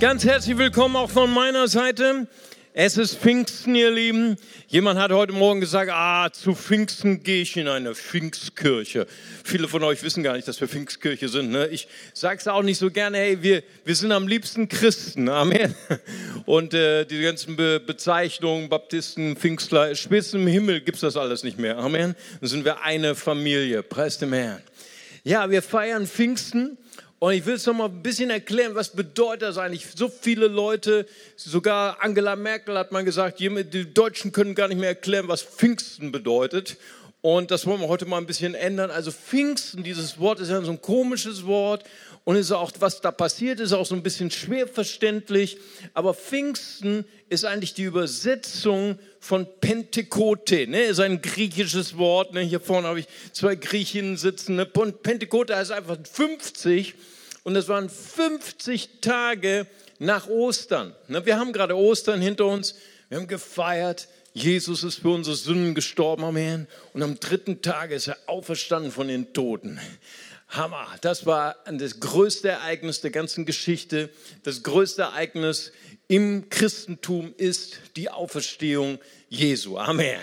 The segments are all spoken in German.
Ganz herzlich willkommen auch von meiner Seite. Es ist Pfingsten, ihr Lieben. Jemand hat heute Morgen gesagt, ah, zu Pfingsten gehe ich in eine Pfingstkirche. Viele von euch wissen gar nicht, dass wir Pfingstkirche sind. Ne? Ich sage es auch nicht so gerne, hey, wir, wir sind am liebsten Christen. Amen. Und äh, die ganzen Be Bezeichnungen, Baptisten, Pfingstler, spätestens im Himmel gibt es das alles nicht mehr. Amen. Dann sind wir eine Familie. Preis dem Herrn. Ja, wir feiern Pfingsten. Und ich will es noch mal ein bisschen erklären, was bedeutet das eigentlich? So viele Leute, sogar Angela Merkel hat mal gesagt, die Deutschen können gar nicht mehr erklären, was Pfingsten bedeutet. Und das wollen wir heute mal ein bisschen ändern. Also Pfingsten, dieses Wort ist ja so ein komisches Wort und ist auch, was da passiert, ist auch so ein bisschen schwer verständlich. Aber Pfingsten ist eigentlich die Übersetzung von Pentekote. Ne? Ist ein griechisches Wort. Ne? Hier vorne habe ich zwei Griechinnen sitzen. Ne? Pentekote heißt einfach 50 und es waren 50 Tage nach Ostern. Ne? Wir haben gerade Ostern hinter uns. Wir haben gefeiert. Jesus ist für unsere Sünden gestorben, Amen. Und am dritten Tag ist er auferstanden von den Toten. Hammer. Das war das größte Ereignis der ganzen Geschichte. Das größte Ereignis im Christentum ist die Auferstehung Jesu. Amen.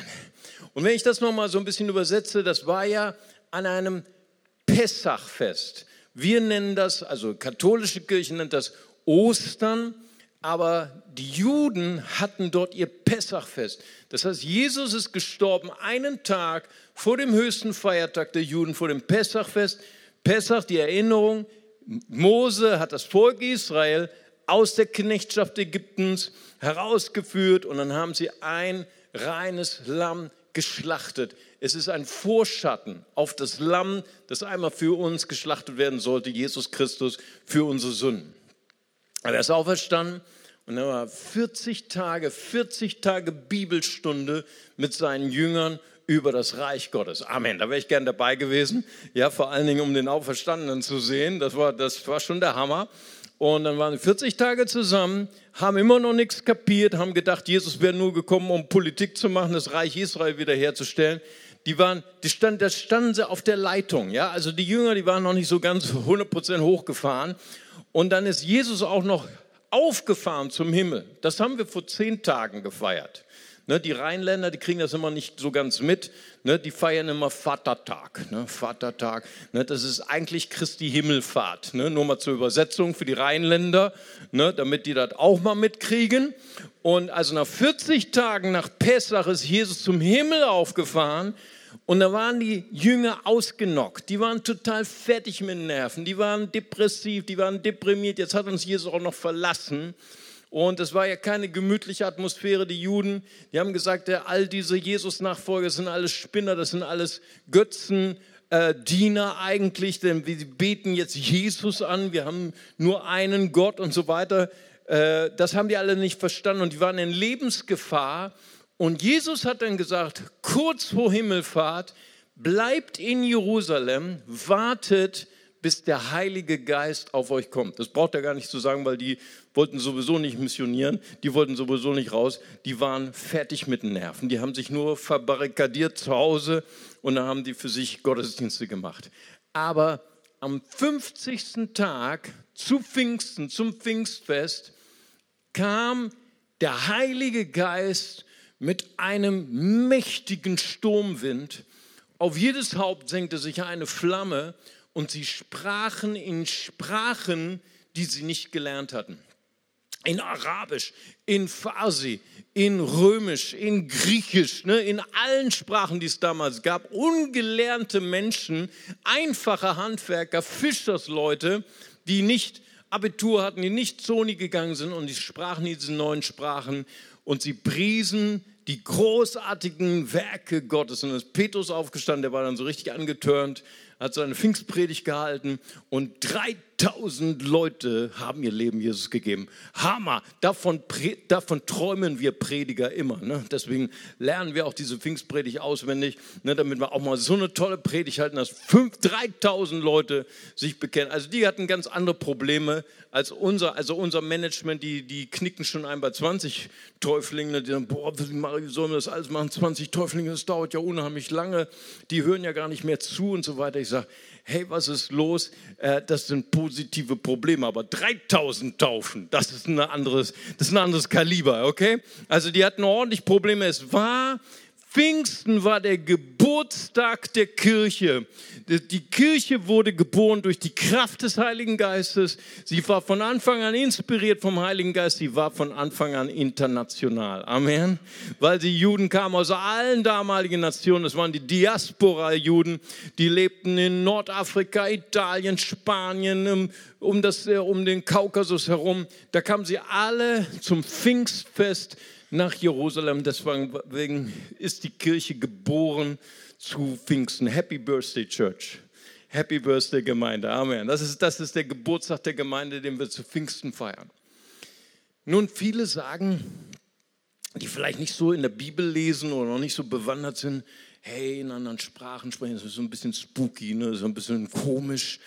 Und wenn ich das nochmal so ein bisschen übersetze, das war ja an einem Pessachfest. Wir nennen das, also katholische Kirche nennt das Ostern, aber die Juden hatten dort ihr Pessachfest. Das heißt, Jesus ist gestorben einen Tag vor dem höchsten Feiertag der Juden, vor dem Pessachfest. Pessach, die Erinnerung, Mose hat das Volk Israel aus der Knechtschaft Ägyptens herausgeführt und dann haben sie ein reines Lamm geschlachtet. Es ist ein Vorschatten auf das Lamm, das einmal für uns geschlachtet werden sollte, Jesus Christus, für unsere Sünden. Er ist auferstanden und er war 40 Tage, 40 Tage Bibelstunde mit seinen Jüngern über das Reich Gottes. Amen. Da wäre ich gern dabei gewesen. Ja, vor allen Dingen, um den Auferstandenen zu sehen. Das war, das war schon der Hammer. Und dann waren 40 Tage zusammen, haben immer noch nichts kapiert, haben gedacht, Jesus wäre nur gekommen, um Politik zu machen, das Reich Israel wiederherzustellen. Die waren, die stand, da standen sie auf der Leitung, ja. Also die Jünger, die waren noch nicht so ganz 100% hochgefahren. Und dann ist Jesus auch noch aufgefahren zum Himmel. Das haben wir vor zehn Tagen gefeiert. Ne, die Rheinländer, die kriegen das immer nicht so ganz mit. Ne, die feiern immer Vatertag. Ne, Vatertag. Ne, das ist eigentlich Christi Himmelfahrt. Ne, nur mal zur Übersetzung für die Rheinländer, ne, damit die das auch mal mitkriegen. Und also nach 40 Tagen nach Pessach ist Jesus zum Himmel aufgefahren. Und da waren die Jünger ausgenockt. Die waren total fertig mit den Nerven. Die waren depressiv, die waren deprimiert. Jetzt hat uns Jesus auch noch verlassen. Und es war ja keine gemütliche Atmosphäre. Die Juden, die haben gesagt, ja, all diese Jesus-Nachfolger sind alles Spinner, das sind alles Götzen. Äh, Diener eigentlich, denn wir beten jetzt Jesus an, wir haben nur einen Gott und so weiter. Äh, das haben die alle nicht verstanden und die waren in Lebensgefahr. Und Jesus hat dann gesagt, kurz vor Himmelfahrt, bleibt in Jerusalem, wartet, bis der Heilige Geist auf euch kommt. Das braucht er gar nicht zu sagen, weil die wollten sowieso nicht missionieren, die wollten sowieso nicht raus, die waren fertig mit den Nerven, die haben sich nur verbarrikadiert zu Hause und dann haben die für sich Gottesdienste gemacht. Aber am 50. Tag zu Pfingsten, zum Pfingstfest, kam der Heilige Geist mit einem mächtigen Sturmwind. Auf jedes Haupt senkte sich eine Flamme und sie sprachen in Sprachen, die sie nicht gelernt hatten in Arabisch, in Farsi, in Römisch, in Griechisch, ne, in allen Sprachen, die es damals gab. Ungelernte Menschen, einfache Handwerker, Fischersleute, die nicht Abitur hatten, die nicht Uni gegangen sind und die sprachen diese neuen Sprachen und sie priesen die großartigen Werke Gottes. Und dann ist Petrus aufgestanden, der war dann so richtig angetörnt, hat seine Pfingstpredigt gehalten und 3000 Leute haben ihr Leben Jesus gegeben. Hammer! Davon, davon träumen wir Prediger immer. Ne? Deswegen lernen wir auch diese Pfingstpredigt auswendig, ne? damit wir auch mal so eine tolle Predigt halten, dass 5, 3000 Leute sich bekennen. Also die hatten ganz andere Probleme als unser, also unser Management, die, die knicken schon ein bei 20 Täuflingen. Die sagen, boah, wie sollen wir das alles machen? 20 Täuflinge, das dauert ja unheimlich lange. Die hören ja gar nicht mehr zu und so weiter. Ich sage, hey, was ist los? Äh, das sind positive Probleme, aber 3000 Taufen, das ist, ein anderes, das ist ein anderes Kaliber, okay? Also die hatten ordentlich Probleme. Es war Pfingsten war der Geburtstag der Kirche. Die Kirche wurde geboren durch die Kraft des Heiligen Geistes. Sie war von Anfang an inspiriert vom Heiligen Geist. Sie war von Anfang an international. Amen. Weil die Juden kamen aus allen damaligen Nationen. Das waren die Diaspora-Juden. Die lebten in Nordafrika, Italien, Spanien, um, das, äh, um den Kaukasus herum. Da kamen sie alle zum Pfingstfest nach Jerusalem. Deswegen ist die Kirche geboren zu Pfingsten. Happy Birthday Church. Happy Birthday Gemeinde. Amen. Das ist, das ist der Geburtstag der Gemeinde, den wir zu Pfingsten feiern. Nun, viele sagen, die vielleicht nicht so in der Bibel lesen oder noch nicht so bewandert sind, hey, in anderen Sprachen sprechen, das ist so ein bisschen spooky, ne? so ein bisschen komisch.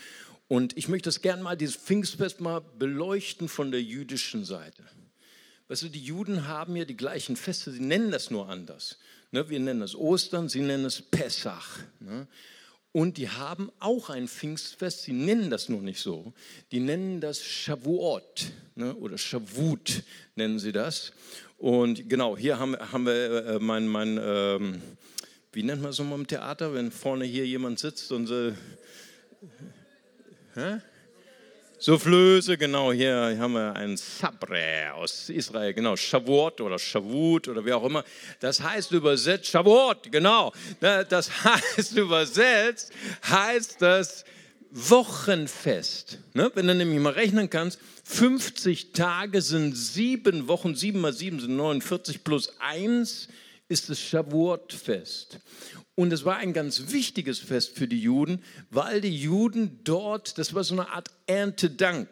Und ich möchte das gerne mal, dieses Pfingstfest mal beleuchten von der jüdischen Seite. Weißt du, die Juden haben ja die gleichen Feste, sie nennen das nur anders. Ne, wir nennen es Ostern, sie nennen es Pessach. Ne? Und die haben auch ein Pfingstfest, sie nennen das nur nicht so. Die nennen das Shavuot ne? oder Shavut nennen sie das. Und genau, hier haben, wir äh, mein, mein ähm, wie nennt man es nochmal im Theater, wenn vorne hier jemand sitzt und so. Hä? Soufflöse, genau, hier haben wir ein Sabre aus Israel, genau, Shavuot oder Shavut oder wie auch immer. Das heißt übersetzt, Shavuot, genau. Das heißt übersetzt, heißt das Wochenfest. Ne? Wenn du nämlich mal rechnen kannst, 50 Tage sind sieben Wochen, sieben mal sieben sind 49 plus eins ist das Shavuot-Fest. Und es war ein ganz wichtiges Fest für die Juden, weil die Juden dort, das war so eine Art Erntedank.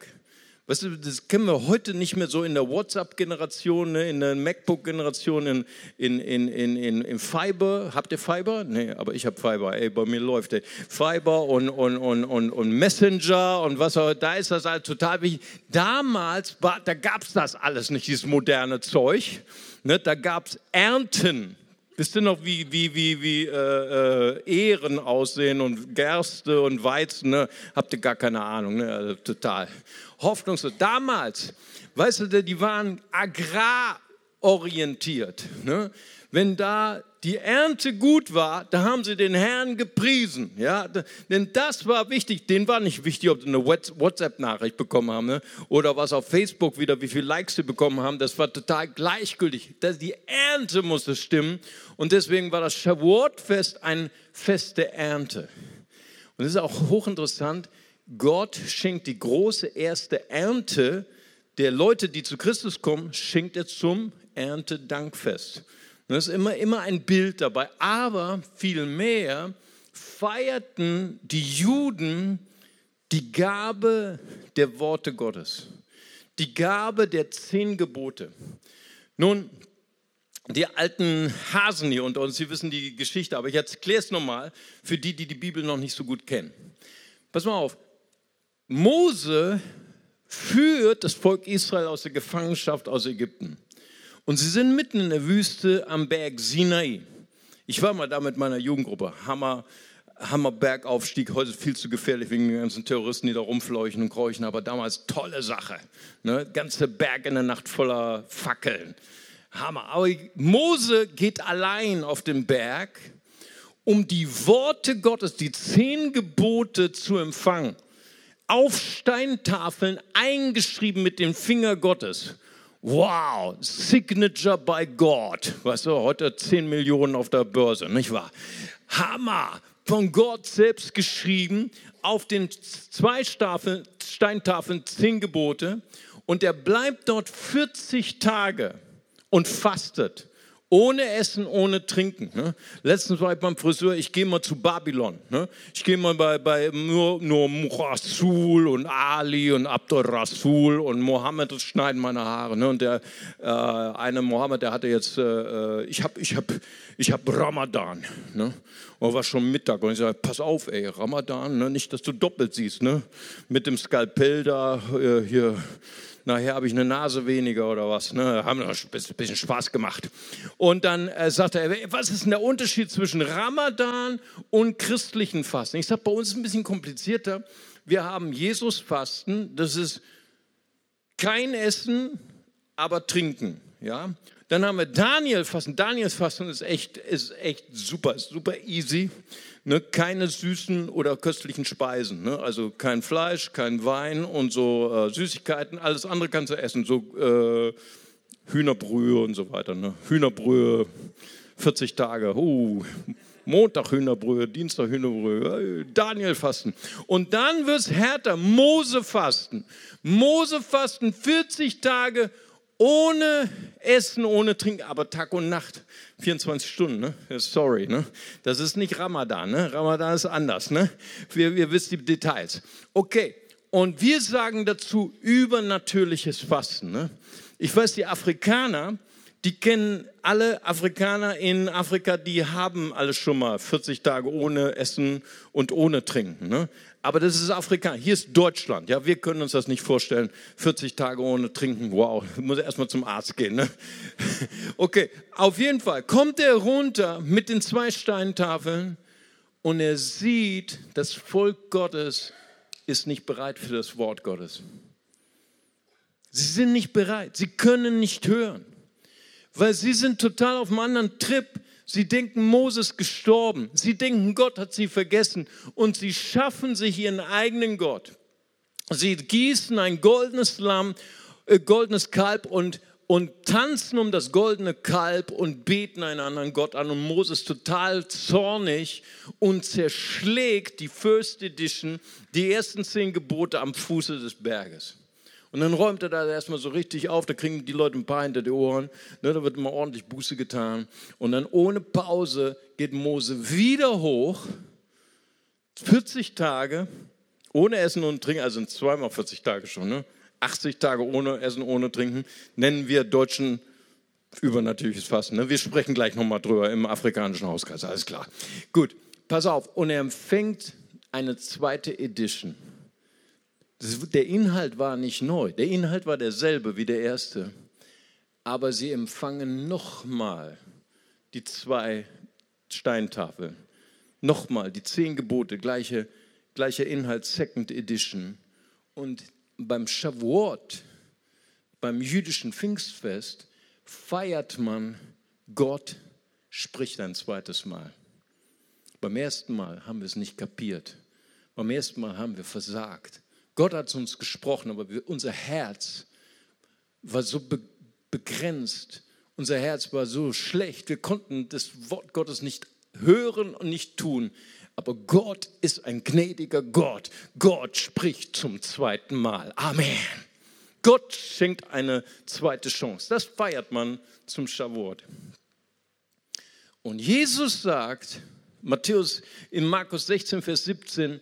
Weißt du, das kennen wir heute nicht mehr so in der WhatsApp-Generation, ne, in der MacBook-Generation, in, in, in, in, in, Fiber. Habt ihr Fiber? Nee, aber ich habe Fiber. Ey, bei mir läuft der. Fiber und, und, und, und, und Messenger und was auch da ist das halt total wichtig. Damals, war, da gab es das alles nicht, dieses moderne Zeug. Ne, da gab es Ernten. Wisst ihr noch, wie, wie, wie, wie äh, äh, Ehren aussehen und Gerste und Weizen? Ne? Habt ihr gar keine Ahnung, ne? also, total hoffnungslos. Damals, weißt du, die waren agrarorientiert. Ne? Wenn da die Ernte gut war, da haben sie den Herrn gepriesen. Ja? Denn das war wichtig. Den war nicht wichtig, ob sie eine WhatsApp-Nachricht bekommen haben ne? oder was auf Facebook wieder, wie viele Likes sie bekommen haben. Das war total gleichgültig. Die Ernte musste stimmen. Und deswegen war das Shavuot-Fest ein Fest der Ernte. Und es ist auch hochinteressant. Gott schenkt die große erste Ernte der Leute, die zu Christus kommen, schenkt er zum Erntedankfest. Das ist immer, immer ein Bild dabei. Aber vielmehr feierten die Juden die Gabe der Worte Gottes, die Gabe der zehn Gebote. Nun, die alten Hasen hier unter uns, Sie wissen die Geschichte, aber ich erkläre es nochmal für die, die die Bibel noch nicht so gut kennen. Pass mal auf, Mose führt das Volk Israel aus der Gefangenschaft aus Ägypten. Und sie sind mitten in der Wüste am Berg Sinai. Ich war mal da mit meiner Jugendgruppe. Hammer, Hammer Bergaufstieg. Heute viel zu gefährlich wegen den ganzen Terroristen, die da rumfleuchen und kräuchen. Aber damals tolle Sache. Ne? Ganze Berg in der Nacht voller Fackeln. Hammer. Aber Mose geht allein auf den Berg, um die Worte Gottes, die zehn Gebote zu empfangen. Auf Steintafeln eingeschrieben mit dem Finger Gottes. Wow, Signature by God. Weißt du, heute 10 Millionen auf der Börse, nicht wahr? Hammer, von Gott selbst geschrieben, auf den zwei Steintafeln 10 Gebote. Und er bleibt dort 40 Tage und fastet. Ohne Essen, ohne Trinken. Ne? Letztens war ich beim Friseur, ich gehe mal zu Babylon. Ne? Ich gehe mal bei, bei nur, nur Rasul und Ali und Abdul Rasul und Mohammed schneiden meine Haare. Ne? Und der äh, eine Mohammed, der hatte jetzt, äh, äh ich habe ich hab, ich hab Ramadan. Ne? Und war schon Mittag und ich sage, pass auf, ey, Ramadan, ne? nicht, dass du doppelt siehst. Ne? Mit dem Skalpell da, äh, hier nachher habe ich eine Nase weniger oder was. Ne? Haben wir ein bisschen Spaß gemacht. Und dann äh, sagte er, was ist denn der Unterschied zwischen Ramadan und christlichen Fasten? Ich sage, bei uns ist es ein bisschen komplizierter. Wir haben Jesus-Fasten, das ist kein Essen, aber trinken. Ja? Dann haben wir Daniel-Fasten. Daniel-Fasten ist echt, ist echt super, super easy. Ne? Keine süßen oder köstlichen Speisen. Ne? Also kein Fleisch, kein Wein und so äh, Süßigkeiten. Alles andere kannst du essen. So äh, Hühnerbrühe und so weiter. Ne? Hühnerbrühe, 40 Tage. Uh, Montag Hühnerbrühe, Dienstag Hühnerbrühe, Daniel fasten. Und dann wird es härter, Mose fasten. Mose fasten 40 Tage ohne Essen, ohne Trinken, aber Tag und Nacht, 24 Stunden, ne? sorry, ne? das ist nicht Ramadan, ne? Ramadan ist anders, ne? wir, wir wissen die Details. Okay, und wir sagen dazu übernatürliches Fasten. Ne? Ich weiß, die Afrikaner, die kennen alle Afrikaner in Afrika, die haben alle schon mal 40 Tage ohne Essen und ohne Trinken. Ne? Aber das ist Afrika. Hier ist Deutschland. Ja, wir können uns das nicht vorstellen. 40 Tage ohne Trinken. Wow, muss erstmal zum Arzt gehen. Ne? Okay, auf jeden Fall kommt er runter mit den zwei Steintafeln und er sieht, das Volk Gottes ist nicht bereit für das Wort Gottes. Sie sind nicht bereit. Sie können nicht hören, weil sie sind total auf einem anderen Trip. Sie denken, Moses gestorben. Sie denken, Gott hat sie vergessen. Und sie schaffen sich ihren eigenen Gott. Sie gießen ein goldenes Lamm, äh, goldenes Kalb und, und tanzen um das goldene Kalb und beten einen anderen Gott an. Und Moses total zornig und zerschlägt die First Edition, die ersten zehn Gebote am Fuße des Berges. Und dann räumt er da erstmal so richtig auf, da kriegen die Leute ein paar hinter die Ohren, ne, da wird mal ordentlich Buße getan. Und dann ohne Pause geht Mose wieder hoch, 40 Tage, ohne Essen und Trinken, also zweimal 40 Tage schon, ne? 80 Tage ohne Essen, ohne Trinken, nennen wir Deutschen übernatürliches Fasten. Ne? Wir sprechen gleich nochmal drüber im afrikanischen Hauskreis, alles klar. Gut, pass auf. Und er empfängt eine zweite Edition der Inhalt war nicht neu, der Inhalt war derselbe wie der erste. Aber sie empfangen nochmal die zwei Steintafeln, nochmal die zehn Gebote, gleiche, gleicher Inhalt, Second Edition. Und beim Shavuot, beim jüdischen Pfingstfest, feiert man, Gott spricht ein zweites Mal. Beim ersten Mal haben wir es nicht kapiert. Beim ersten Mal haben wir versagt. Gott hat zu uns gesprochen, aber wir, unser Herz war so be begrenzt, unser Herz war so schlecht, wir konnten das Wort Gottes nicht hören und nicht tun. Aber Gott ist ein gnädiger Gott. Gott spricht zum zweiten Mal. Amen. Gott schenkt eine zweite Chance. Das feiert man zum Shavuot. Und Jesus sagt, Matthäus in Markus 16, Vers 17,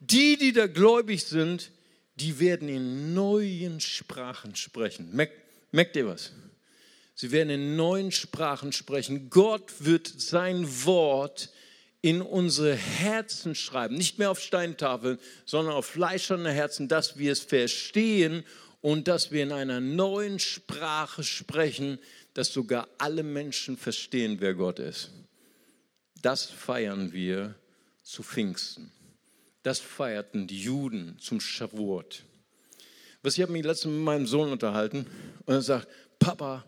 die, die da gläubig sind, die werden in neuen Sprachen sprechen. Merkt, merkt ihr was? Sie werden in neuen Sprachen sprechen. Gott wird sein Wort in unsere Herzen schreiben. Nicht mehr auf Steintafeln, sondern auf fleischerne Herzen, dass wir es verstehen und dass wir in einer neuen Sprache sprechen, dass sogar alle Menschen verstehen, wer Gott ist. Das feiern wir zu Pfingsten. Das feierten die Juden zum Shavuot. Was ich habe mich letztens mit meinem Sohn unterhalten und er sagt, Papa,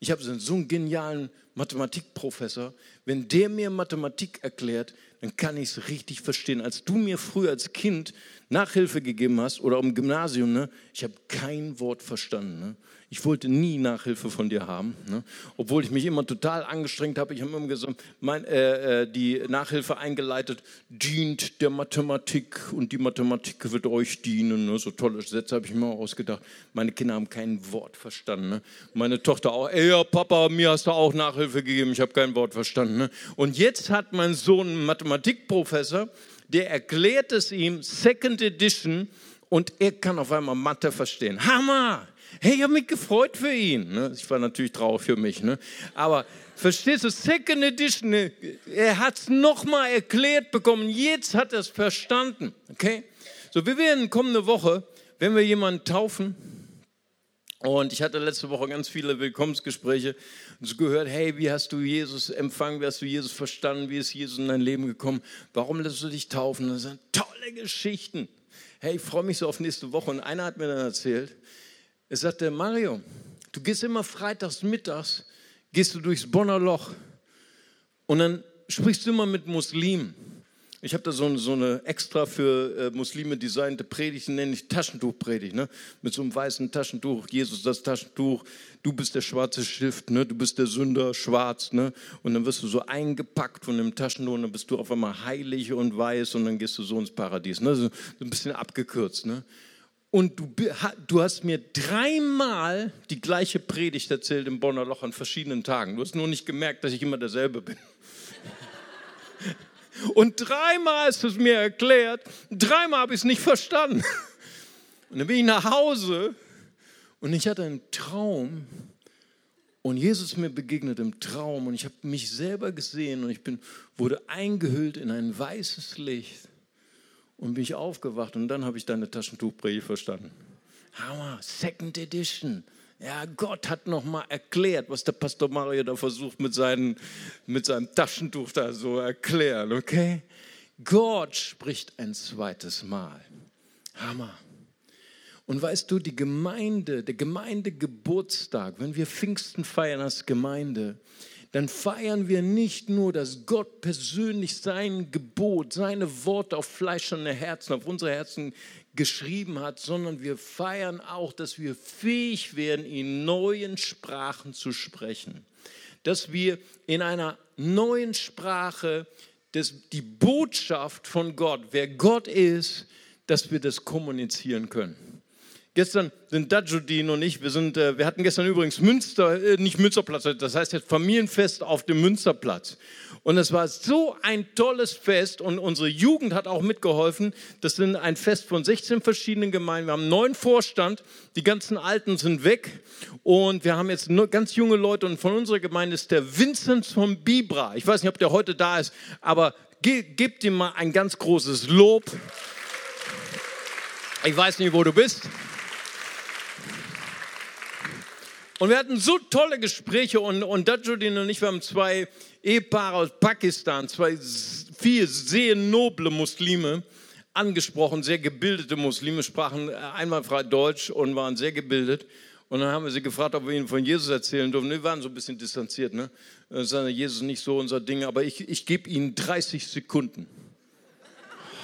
ich habe so einen genialen Mathematikprofessor. Wenn der mir Mathematik erklärt, dann kann ich es richtig verstehen. Als du mir früher als Kind Nachhilfe gegeben hast oder im Gymnasium, ne, ich habe kein Wort verstanden. Ne? Ich wollte nie Nachhilfe von dir haben, ne? obwohl ich mich immer total angestrengt habe. Ich habe immer gesagt, mein, äh, äh, die Nachhilfe eingeleitet, dient der Mathematik und die Mathematik wird euch dienen. Ne? So tolle Sätze habe ich mir ausgedacht. Meine Kinder haben kein Wort verstanden. Ne? Meine Tochter auch, ey ja, Papa, mir hast du auch Nachhilfe gegeben, ich habe kein Wort verstanden. Ne? Und jetzt hat mein Sohn einen Mathematikprofessor, der erklärt es ihm, Second Edition, und er kann auf einmal Mathe verstehen. Hammer! Hey, ich habe mich gefreut für ihn. Ne? Ich war natürlich traurig für mich. Ne? Aber verstehst du, Second Edition, ne? er hat es nochmal erklärt bekommen. Jetzt hat er es verstanden. Okay? So, wir werden kommende Woche, wenn wir jemanden taufen, Und ich hatte letzte Woche ganz viele Willkommensgespräche und so gehört, hey, wie hast du Jesus empfangen, wie hast du Jesus verstanden, wie ist Jesus in dein Leben gekommen, warum lässt du dich taufen? Das sind tolle Geschichten. Hey, ich freue mich so auf nächste Woche. Und einer hat mir dann erzählt, er sagte, Mario, du gehst immer freitags mittags, gehst du durchs Bonner Loch und dann sprichst du immer mit Muslimen. Ich habe da so, so, eine extra für äh, Muslime designte Predigt, nenne ich Taschentuchpredigt, ne? mit so einem weißen Taschentuch. Jesus, das Taschentuch, du bist der schwarze Stift, ne? du bist der Sünder, schwarz. Ne? Und dann wirst du so eingepackt von dem Taschentuch und dann bist du auf einmal heilig und weiß und dann gehst du so ins Paradies. Ne? So, so ein bisschen abgekürzt. Ne? Und du, du, hast mir dreimal die gleiche Predigt erzählt im Bonner Loch an verschiedenen Tagen. Du hast nur nicht gemerkt, dass ich immer derselbe bin. Und dreimal du es mir erklärt, dreimal habe ich es nicht verstanden. Und dann bin ich nach Hause und ich hatte einen Traum und Jesus mir begegnet im Traum und ich habe mich selber gesehen und ich bin, wurde eingehüllt in ein weißes Licht und bin ich aufgewacht und dann habe ich deine Taschentuchpredigt verstanden. Hammer, Second Edition. Ja, Gott hat noch mal erklärt, was der Pastor Mario da versucht mit, seinen, mit seinem Taschentuch da so erklären, okay? Gott spricht ein zweites Mal. Hammer. Und weißt du, die Gemeinde, der Gemeindegeburtstag, wenn wir Pfingsten feiern als Gemeinde, dann feiern wir nicht nur, dass Gott persönlich sein Gebot, seine Worte auf fleischerne Herzen, auf unsere Herzen geschrieben hat, sondern wir feiern auch, dass wir fähig werden, in neuen Sprachen zu sprechen. Dass wir in einer neuen Sprache das, die Botschaft von Gott, wer Gott ist, dass wir das kommunizieren können. Gestern sind Dajudin und ich, wir, sind, äh, wir hatten gestern übrigens Münster, äh, nicht Münsterplatz, das heißt jetzt Familienfest auf dem Münsterplatz. Und es war so ein tolles Fest und unsere Jugend hat auch mitgeholfen. Das sind ein Fest von 16 verschiedenen Gemeinden. Wir haben einen neuen Vorstand, die ganzen Alten sind weg und wir haben jetzt nur ganz junge Leute und von unserer Gemeinde ist der Vincent von Bibra. Ich weiß nicht, ob der heute da ist, aber ge gebt ihm mal ein ganz großes Lob. Ich weiß nicht, wo du bist. Und wir hatten so tolle Gespräche und, und Dajudin und ich, wir haben zwei Ehepaare aus Pakistan, zwei vier sehr noble Muslime angesprochen, sehr gebildete Muslime, sprachen einwandfrei Deutsch und waren sehr gebildet. Und dann haben wir sie gefragt, ob wir ihnen von Jesus erzählen dürfen. Wir waren so ein bisschen distanziert. Ne? Sagen, Jesus ist nicht so unser Ding, aber ich, ich gebe ihnen 30 Sekunden.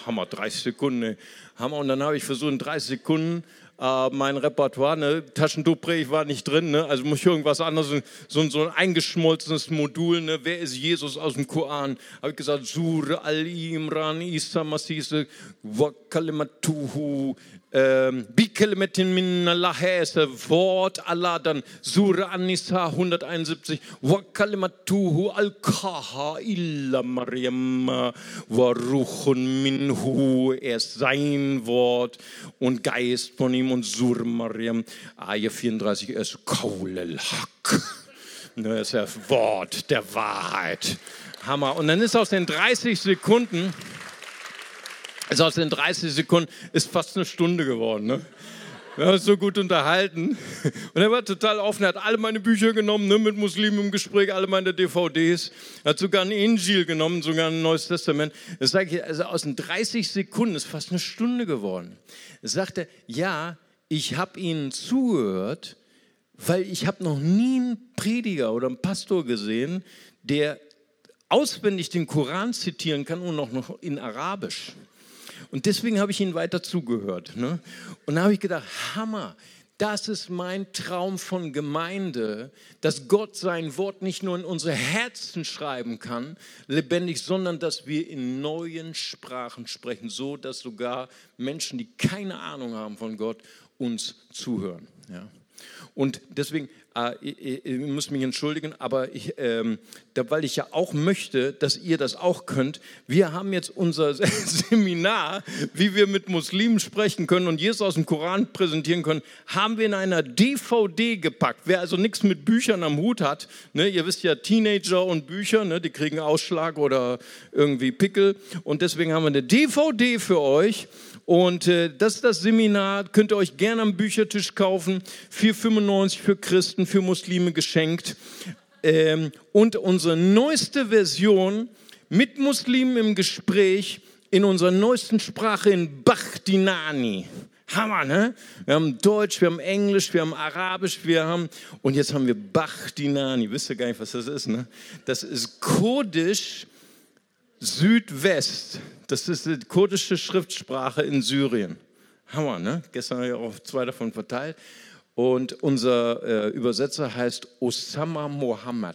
Hammer, 30 Sekunden. Ey. Hammer. Und dann habe ich versucht, in 30 Sekunden äh, mein Repertoire, ne? Taschentuchpredigt war nicht drin, ne? also muss ich irgendwas anderes, so, so ein eingeschmolzenes Modul, ne? wer ist Jesus aus dem Koran? Habe ich gesagt, Sur al-Imran, Isa Masise, Wakalimatuhu, ähm, Bikelimetin min Allah Wort Allah, dann Surah An-Nisa 171, Wakalimatuhu al-Kaha illa Maryam wa Ruchun minhu, er ist sein Wort und Geist von ihm und Sur Maryam, Ayah 34, er ist Kaul al-Haq. Das ist das Wort der Wahrheit. Hammer. Und dann ist aus den 30 Sekunden also aus den 30 Sekunden ist fast eine Stunde geworden. Ne? Wir haben uns so gut unterhalten. Und er war total offen. Er hat alle meine Bücher genommen, ne, mit Muslimen im Gespräch, alle meine DVDs. Er hat sogar ein Injil genommen, sogar ein Neues Testament. Das sage ich, also aus den 30 Sekunden ist fast eine Stunde geworden. Er sagte, ja, ich habe ihnen zugehört, weil ich habe noch nie einen Prediger oder einen Pastor gesehen, der auswendig den Koran zitieren kann und auch noch in Arabisch. Und deswegen habe ich ihnen weiter zugehört. Ne? Und da habe ich gedacht, Hammer, das ist mein Traum von Gemeinde, dass Gott sein Wort nicht nur in unsere Herzen schreiben kann, lebendig, sondern dass wir in neuen Sprachen sprechen, so dass sogar Menschen, die keine Ahnung haben von Gott, uns zuhören. Ja. Und deswegen äh, ich, ich, muss mich entschuldigen, aber ich, ähm, weil ich ja auch möchte, dass ihr das auch könnt, wir haben jetzt unser Seminar, wie wir mit Muslimen sprechen können und Jesus aus dem Koran präsentieren können, haben wir in einer DVD gepackt. Wer also nichts mit Büchern am Hut hat, ne, ihr wisst ja, Teenager und Bücher, ne, die kriegen Ausschlag oder irgendwie Pickel. Und deswegen haben wir eine DVD für euch. Und äh, das ist das Seminar, könnt ihr euch gerne am Büchertisch kaufen, 4,95 für Christen, für Muslime geschenkt. Ähm, und unsere neueste Version mit Muslimen im Gespräch in unserer neuesten Sprache in Bachtinani. Hammer, ne? Wir haben Deutsch, wir haben Englisch, wir haben Arabisch, wir haben, und jetzt haben wir Bachtinani. Wisst ihr gar nicht, was das ist, ne? Das ist Kurdisch Südwest. Das ist die kurdische Schriftsprache in Syrien. Hammer, ne? Gestern habe ich auch zwei davon verteilt. Und unser äh, Übersetzer heißt Osama Mohammed.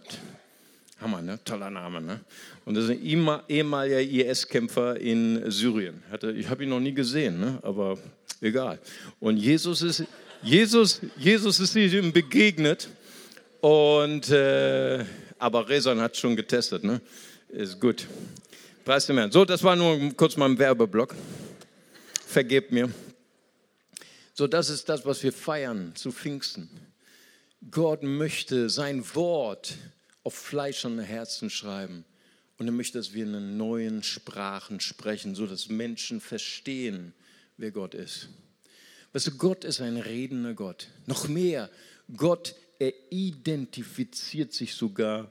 Hammer, ne? Toller Name, ne? Und das ist ein ehemaliger IS-Kämpfer in Syrien. Hatte, ich habe ihn noch nie gesehen, ne? aber egal. Und Jesus ist, Jesus, Jesus ist ihm begegnet. Und, äh, aber Rezan hat schon getestet, ne? Ist gut. Preis dem Herrn. So, das war nur kurz mal ein Werbeblock. Vergebt mir. So, das ist das, was wir feiern zu Pfingsten. Gott möchte sein Wort auf Fleisch und Herzen schreiben. Und er möchte, dass wir in neuen Sprachen sprechen, so dass Menschen verstehen, wer Gott ist. Weißt du, Gott ist ein redender Gott. Noch mehr, Gott, er identifiziert sich sogar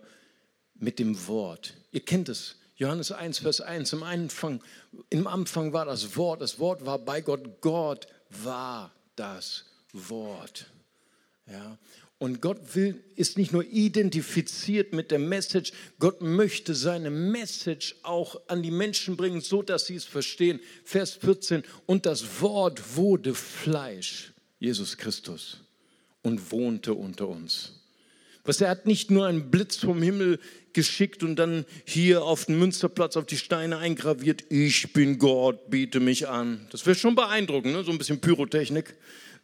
mit dem Wort. Ihr kennt es. Johannes 1, Vers 1, im Anfang, im Anfang war das Wort, das Wort war bei Gott, Gott war das Wort. Ja, und Gott will, ist nicht nur identifiziert mit der Message, Gott möchte seine Message auch an die Menschen bringen, so dass sie es verstehen. Vers 14, und das Wort wurde Fleisch, Jesus Christus, und wohnte unter uns. Was er hat nicht nur einen Blitz vom Himmel geschickt und dann hier auf den Münsterplatz auf die Steine eingraviert, ich bin Gott, biete mich an. Das wäre schon beeindruckend, ne? so ein bisschen Pyrotechnik.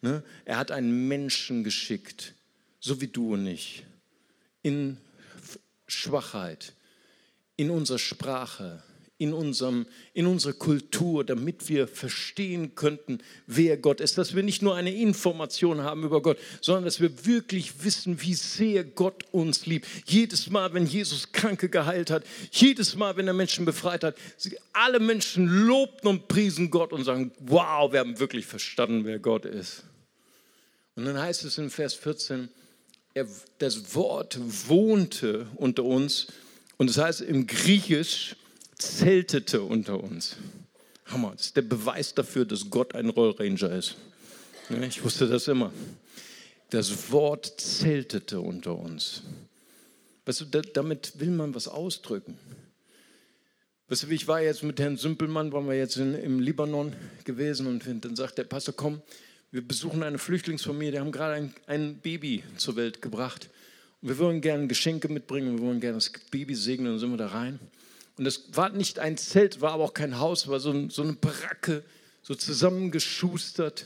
Ne? Er hat einen Menschen geschickt, so wie du und ich, in Schwachheit, in unserer Sprache, in, unserem, in unserer Kultur, damit wir verstehen könnten, wer Gott ist. Dass wir nicht nur eine Information haben über Gott, sondern dass wir wirklich wissen, wie sehr Gott uns liebt. Jedes Mal, wenn Jesus Kranke geheilt hat, jedes Mal, wenn er Menschen befreit hat, alle Menschen lobten und priesen Gott und sagen, wow, wir haben wirklich verstanden, wer Gott ist. Und dann heißt es in Vers 14, er, das Wort wohnte unter uns. Und das heißt im Griechisch, zeltete unter uns. Hammer, das ist der Beweis dafür, dass Gott ein Rollranger ist. Ich wusste das immer. Das Wort zeltete unter uns. Weißt du, damit will man was ausdrücken. Weißt du, ich war jetzt mit Herrn Sümpelmann, waren wir jetzt in, im Libanon gewesen und dann sagt der Pastor, komm, wir besuchen eine Flüchtlingsfamilie, die haben gerade ein, ein Baby zur Welt gebracht. Und wir wollen gerne Geschenke mitbringen, wir wollen gerne das Baby segnen, dann sind wir da rein. Und es war nicht ein Zelt, war aber auch kein Haus, war so, so eine Baracke, so zusammengeschustert.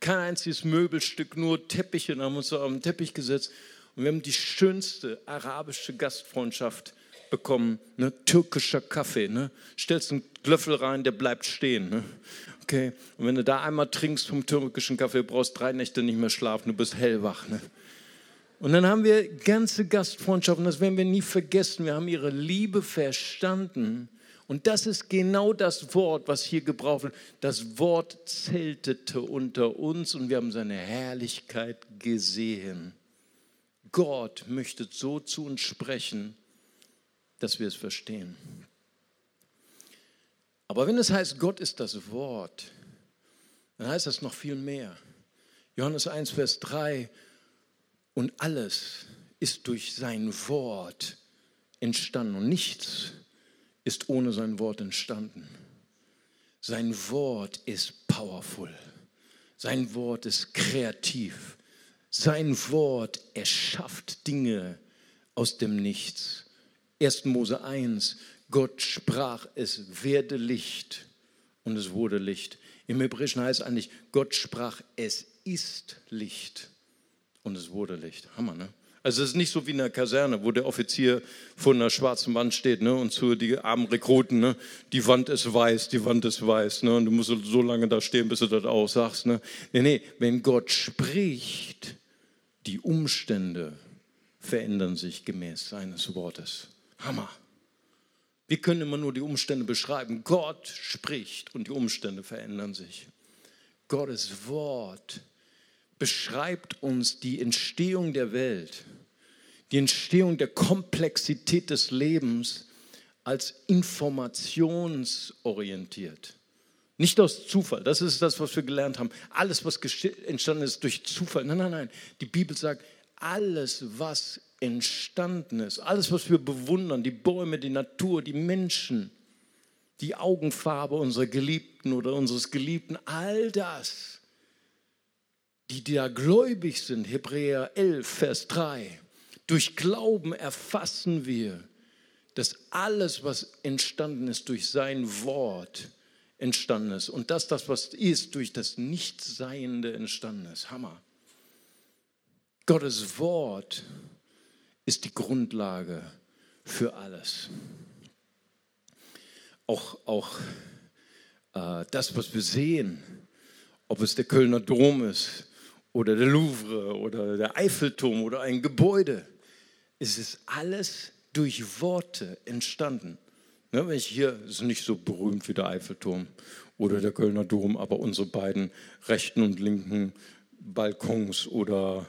Kein einziges Möbelstück, nur Teppiche. Dann haben uns auf den Teppich gesetzt und wir haben die schönste arabische Gastfreundschaft bekommen. Ne? Türkischer Kaffee. Ne? Stellst einen Löffel rein, der bleibt stehen. Ne? Okay. Und wenn du da einmal trinkst vom türkischen Kaffee, brauchst drei Nächte nicht mehr schlafen, du bist hellwach. Ne? Und dann haben wir ganze Gastfreundschaften, das werden wir nie vergessen. Wir haben ihre Liebe verstanden. Und das ist genau das Wort, was hier gebraucht wird. Das Wort zeltete unter uns und wir haben seine Herrlichkeit gesehen. Gott möchte so zu uns sprechen, dass wir es verstehen. Aber wenn es heißt, Gott ist das Wort, dann heißt das noch viel mehr. Johannes 1, Vers 3, und alles ist durch sein Wort entstanden. Und nichts ist ohne sein Wort entstanden. Sein Wort ist powerful. Sein Wort ist kreativ. Sein Wort erschafft Dinge aus dem Nichts. 1. Mose 1, Gott sprach, es werde Licht und es wurde Licht. Im Hebräischen heißt es eigentlich, Gott sprach, es ist Licht und es wurde Licht. Hammer, ne? Also es ist nicht so wie in der Kaserne, wo der Offizier vor einer schwarzen Wand steht ne, und zu die armen Rekruten, ne, die Wand ist weiß, die Wand ist weiß. Ne, und du musst so lange da stehen, bis du das auch sagst. Ne. Nee, nee, wenn Gott spricht, die Umstände verändern sich gemäß seines Wortes. Hammer. Wir können immer nur die Umstände beschreiben. Gott spricht und die Umstände verändern sich. Gottes Wort beschreibt uns die Entstehung der Welt, die Entstehung der Komplexität des Lebens als informationsorientiert. Nicht aus Zufall, das ist das, was wir gelernt haben. Alles, was entstanden ist durch Zufall. Nein, nein, nein. Die Bibel sagt, alles, was entstanden ist, alles, was wir bewundern, die Bäume, die Natur, die Menschen, die Augenfarbe unserer Geliebten oder unseres Geliebten, all das die, da gläubig sind, Hebräer 11, Vers 3, durch Glauben erfassen wir, dass alles, was entstanden ist, durch sein Wort entstanden ist. Und dass das, was ist, durch das Nichtseiende entstanden ist. Hammer. Gottes Wort ist die Grundlage für alles. Auch, auch äh, das, was wir sehen, ob es der Kölner Dom ist, oder der Louvre oder der Eiffelturm oder ein Gebäude. Es ist alles durch Worte entstanden. Ne, wenn ich hier, ist nicht so berühmt wie der Eiffelturm oder der Kölner Dom, aber unsere beiden rechten und linken Balkons oder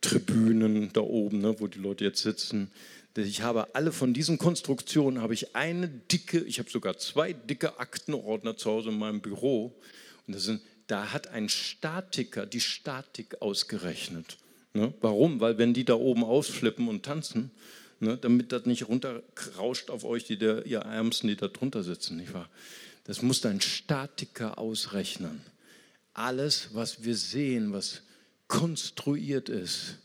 Tribünen da oben, ne, wo die Leute jetzt sitzen. Ich habe alle von diesen Konstruktionen, habe ich eine dicke, ich habe sogar zwei dicke Aktenordner zu Hause in meinem Büro. Und das sind da hat ein Statiker die Statik ausgerechnet. Ne? Warum? Weil wenn die da oben ausflippen und tanzen, ne, damit das nicht runterrauscht auf euch, die der, ihr Ärmsten, die da drunter sitzen, nicht wahr? Das muss ein Statiker ausrechnen. Alles, was wir sehen, was konstruiert ist,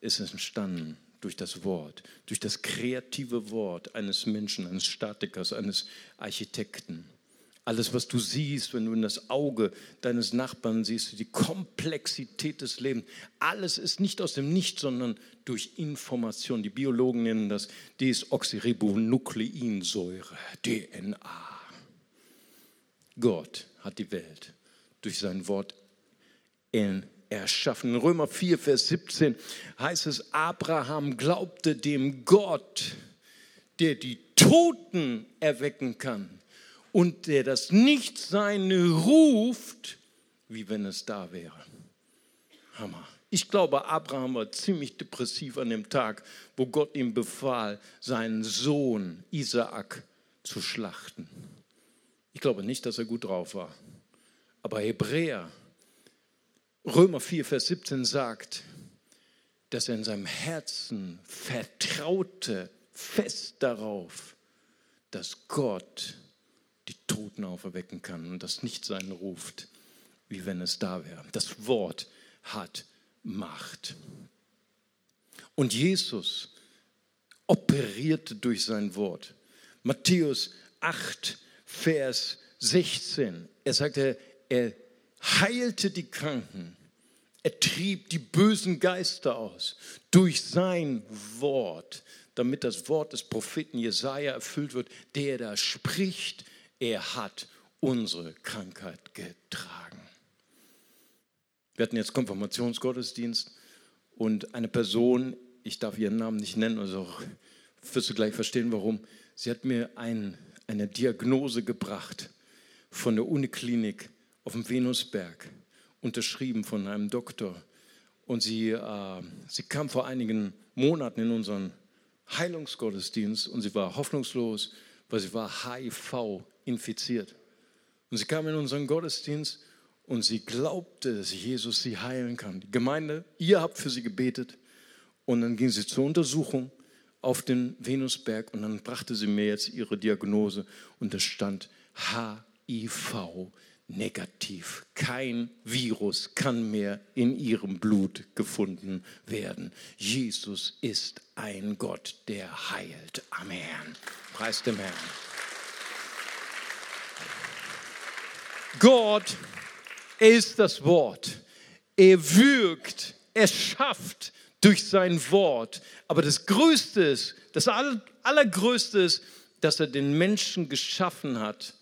ist entstanden durch das Wort, durch das kreative Wort eines Menschen, eines Statikers, eines Architekten. Alles, was du siehst, wenn du in das Auge deines Nachbarn siehst, die Komplexität des Lebens, alles ist nicht aus dem Nichts, sondern durch Information. Die Biologen nennen das Desoxyribonukleinsäure, DNA. Gott hat die Welt durch sein Wort erschaffen. In Römer 4, Vers 17 heißt es, Abraham glaubte dem Gott, der die Toten erwecken kann und der das Nichtsein ruft, wie wenn es da wäre. Hammer. Ich glaube, Abraham war ziemlich depressiv an dem Tag, wo Gott ihm befahl, seinen Sohn Isaak zu schlachten. Ich glaube nicht, dass er gut drauf war. Aber Hebräer, Römer 4, Vers 17 sagt, dass er in seinem Herzen vertraute fest darauf, dass Gott die Toten auferwecken kann und das Nichtsein ruft, wie wenn es da wäre. Das Wort hat Macht. Und Jesus operierte durch sein Wort. Matthäus 8, Vers 16. Er sagte, er heilte die Kranken. Er trieb die bösen Geister aus durch sein Wort, damit das Wort des Propheten Jesaja erfüllt wird, der da spricht er hat unsere Krankheit getragen. Wir hatten jetzt Konfirmationsgottesdienst und eine Person, ich darf ihren Namen nicht nennen, also wirst du gleich verstehen, warum. Sie hat mir ein, eine Diagnose gebracht von der Uniklinik auf dem Venusberg, unterschrieben von einem Doktor. Und sie, äh, sie kam vor einigen Monaten in unseren Heilungsgottesdienst und sie war hoffnungslos, weil sie war HIV infiziert. Und sie kam in unseren Gottesdienst und sie glaubte, dass Jesus sie heilen kann. Die Gemeinde, ihr habt für sie gebetet. Und dann ging sie zur Untersuchung auf den Venusberg und dann brachte sie mir jetzt ihre Diagnose und es stand HIV negativ. Kein Virus kann mehr in ihrem Blut gefunden werden. Jesus ist ein Gott, der heilt. Amen. Preis dem Herrn. Gott ist das Wort. Er wirkt, er schafft durch sein Wort. Aber das Größte ist, das Allergrößte ist, dass er den Menschen geschaffen hat